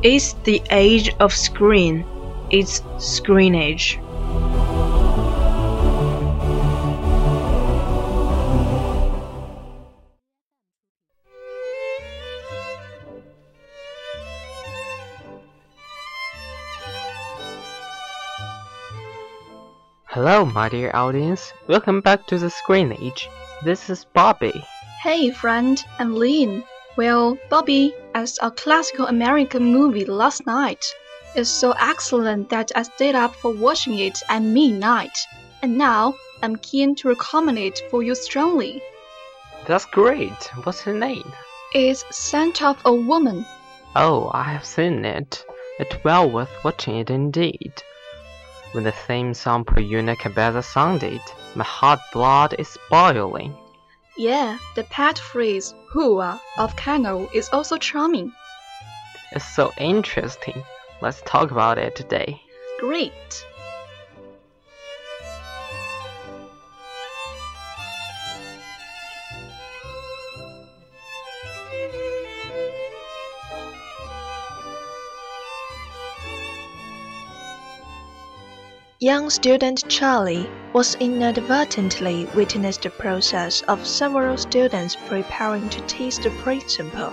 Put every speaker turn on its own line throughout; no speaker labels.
It's the age of screen. It's screen age.
Hello, my dear audience. Welcome back to the Screen Age. This is Bobby.
Hey friend, I'm Lynn. Well, Bobby, Saw a classical American movie last night. It's so excellent that I stayed up for watching it at midnight. And now I'm keen to recommend it for you strongly.
That's great. What's her name?
It's Scent of a Woman.
Oh, I have seen it. It's well worth watching it indeed. When the theme song Por Una Cabeza sounded, my hot blood is boiling.
Yeah, the pet phrase "hua" of Kano is also charming.
It's so interesting. Let's talk about it today.
Great.
Young student Charlie was inadvertently witnessed the process of several students preparing to tease the principal.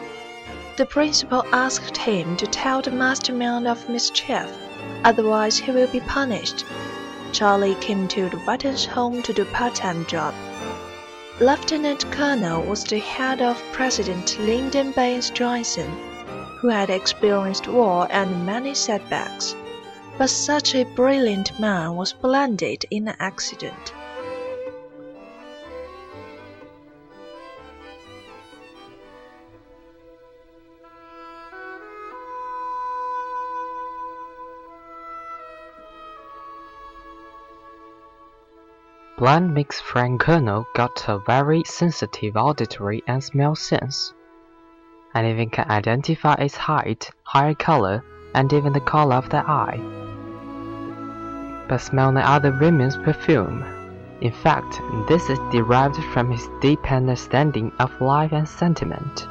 The principal asked him to tell the mastermind of mischief, otherwise he will be punished. Charlie came to the Buttons' home to do part-time job. Lieutenant Colonel was the head of President Lyndon Baines Johnson, who had experienced war and many setbacks. But such a brilliant man was blinded in an accident.
Blind makes Frank Colonel got a very sensitive auditory and smell sense, and even can identify its height, hair color, and even the color of the eye. But smell no other women's perfume. In fact, this is derived from his deep understanding of life and sentiment.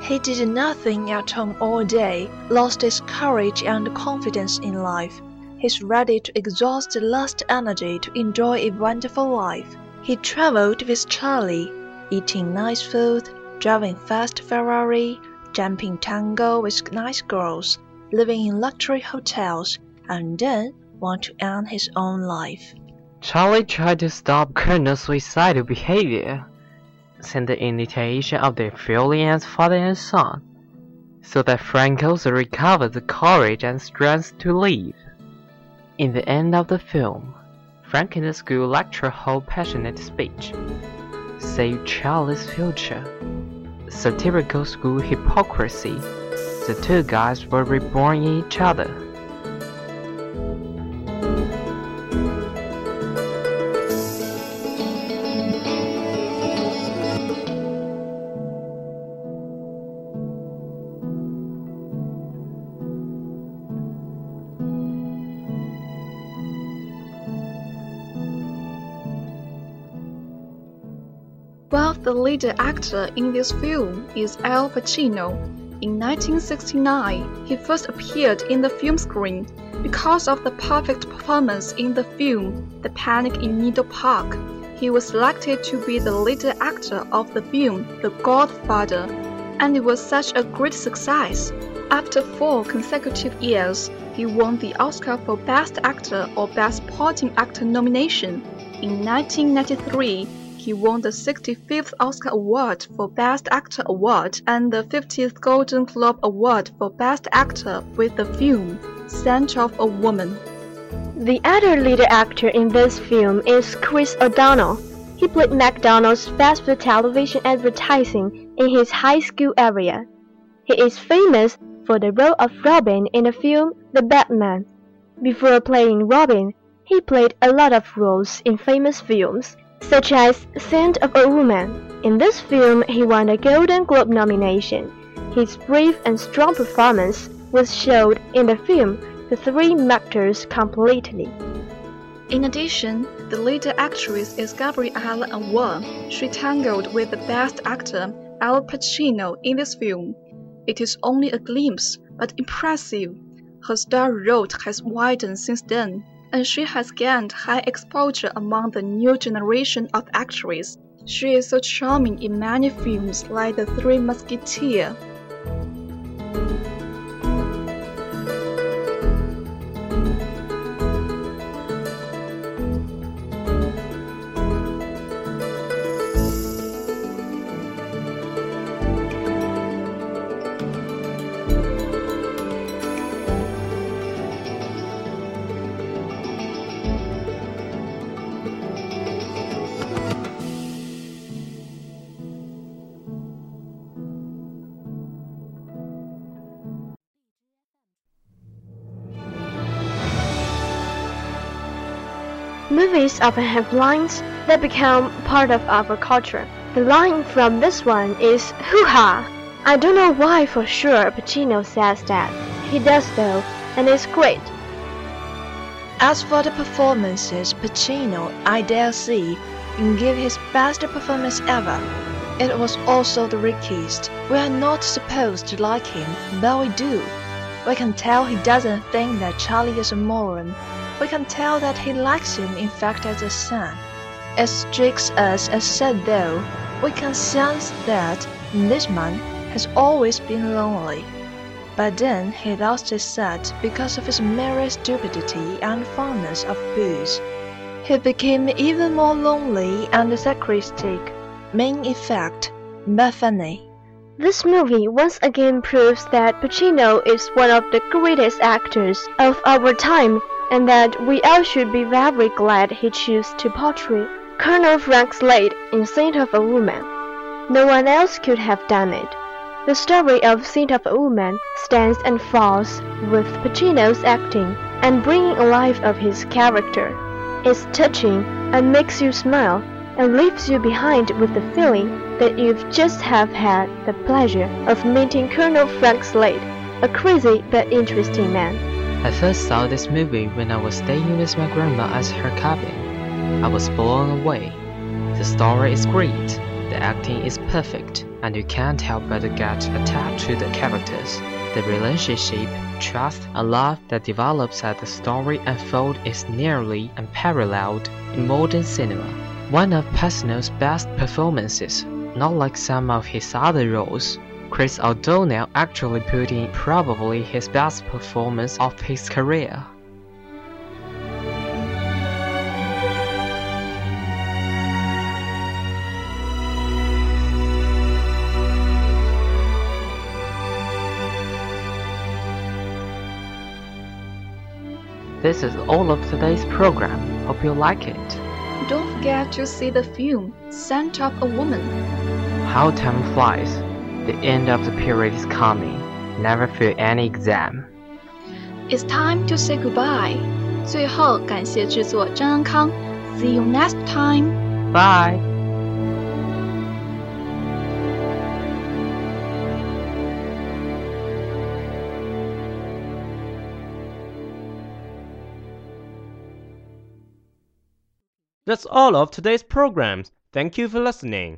He did nothing at home all day, lost his courage and confidence in life. He's ready to exhaust the last energy to enjoy a wonderful life. He traveled with Charlie, eating nice food, driving fast Ferrari, jumping tango with nice girls, living in luxury hotels, and then want to end his own life.
Charlie tried to stop Colonel's suicidal behavior, sent the invitation of their feeling father and son, so that Frank also recovered the courage and strength to live. In the end of the film, Frank in the school lecture hold passionate speech. Save Charlie's future. Satirical school hypocrisy. The two guys were reborn in each other.
The lead actor in this film is Al Pacino. In 1969, he first appeared in the film screen because of the perfect performance in the film The Panic in Needle Park. He was selected to be the lead actor of the film The Godfather, and it was such a great success. After four consecutive years, he won the Oscar for Best Actor or Best Supporting Actor nomination. In 1993, he won the 65th Oscar Award for Best Actor Award and the 50th Golden Globe Award for Best Actor with the film Scent of a Woman.
The other lead actor in this film is Chris O'Donnell. He played McDonald's fast food television advertising in his high school area. He is famous for the role of Robin in the film The Batman. Before playing Robin, he played a lot of roles in famous films, such as Scent of a Woman. In this film, he won a Golden Globe nomination. His brave and strong performance was showed in the film The Three Musketeers completely.
In addition, the lead actress is Gabrielle Anwar. She tangled with the best actor Al Pacino in this film. It is only a glimpse, but impressive. Her star road has widened since then, and she has gained high exposure among the new generation of actresses. She is so charming in many films like The Three Musketeers.
Movies often have lines that become part of our culture. The line from this one is hoo-ha! I don't know why for sure Pacino says that. He does though, and it's great.
As for the performances, Pacino, I dare say, can give his best performance ever. It was also the richest. We are not supposed to like him, but we do. We can tell he doesn't think that Charlie is a moron. We can tell that he likes him in fact as a son. It strikes us as sad though, we can sense that this man has always been lonely. But then he lost his sight because of his mere stupidity and fondness of booze. He became even more lonely and sarcastic, main effect, but.
This movie once again proves that Pacino is one of the greatest actors of our time and that we all should be very glad he chose to portray Colonel Frank Slade in Scent of a Woman. No one else could have done it. The story of Scent of a Woman stands and falls with Pacino's acting and bringing alive of his character. It's touching and makes you smile and leaves you behind with the feeling that you've just have had the pleasure of meeting Colonel Frank Slade, a crazy but interesting man.
I first saw this movie when I was staying with my grandma at her cabin. I was blown away. The story is great, the acting is perfect, and you can't help but get attached to the characters. The relationship, trust, and love that develops as the story unfolds is nearly unparalleled in modern cinema. One of Pacino's best performances, not like some of his other roles. Chris O'Donnell actually put in probably his best performance of his career. this is all of today's program. Hope you like it.
Don't forget to see the film Scent of a Woman.
How time flies. The end of the period is coming. Never fear any exam.
It's time to say goodbye. 最后，感谢制作张安康。See you next time.
Bye.
That's all of today's programs. Thank you for listening.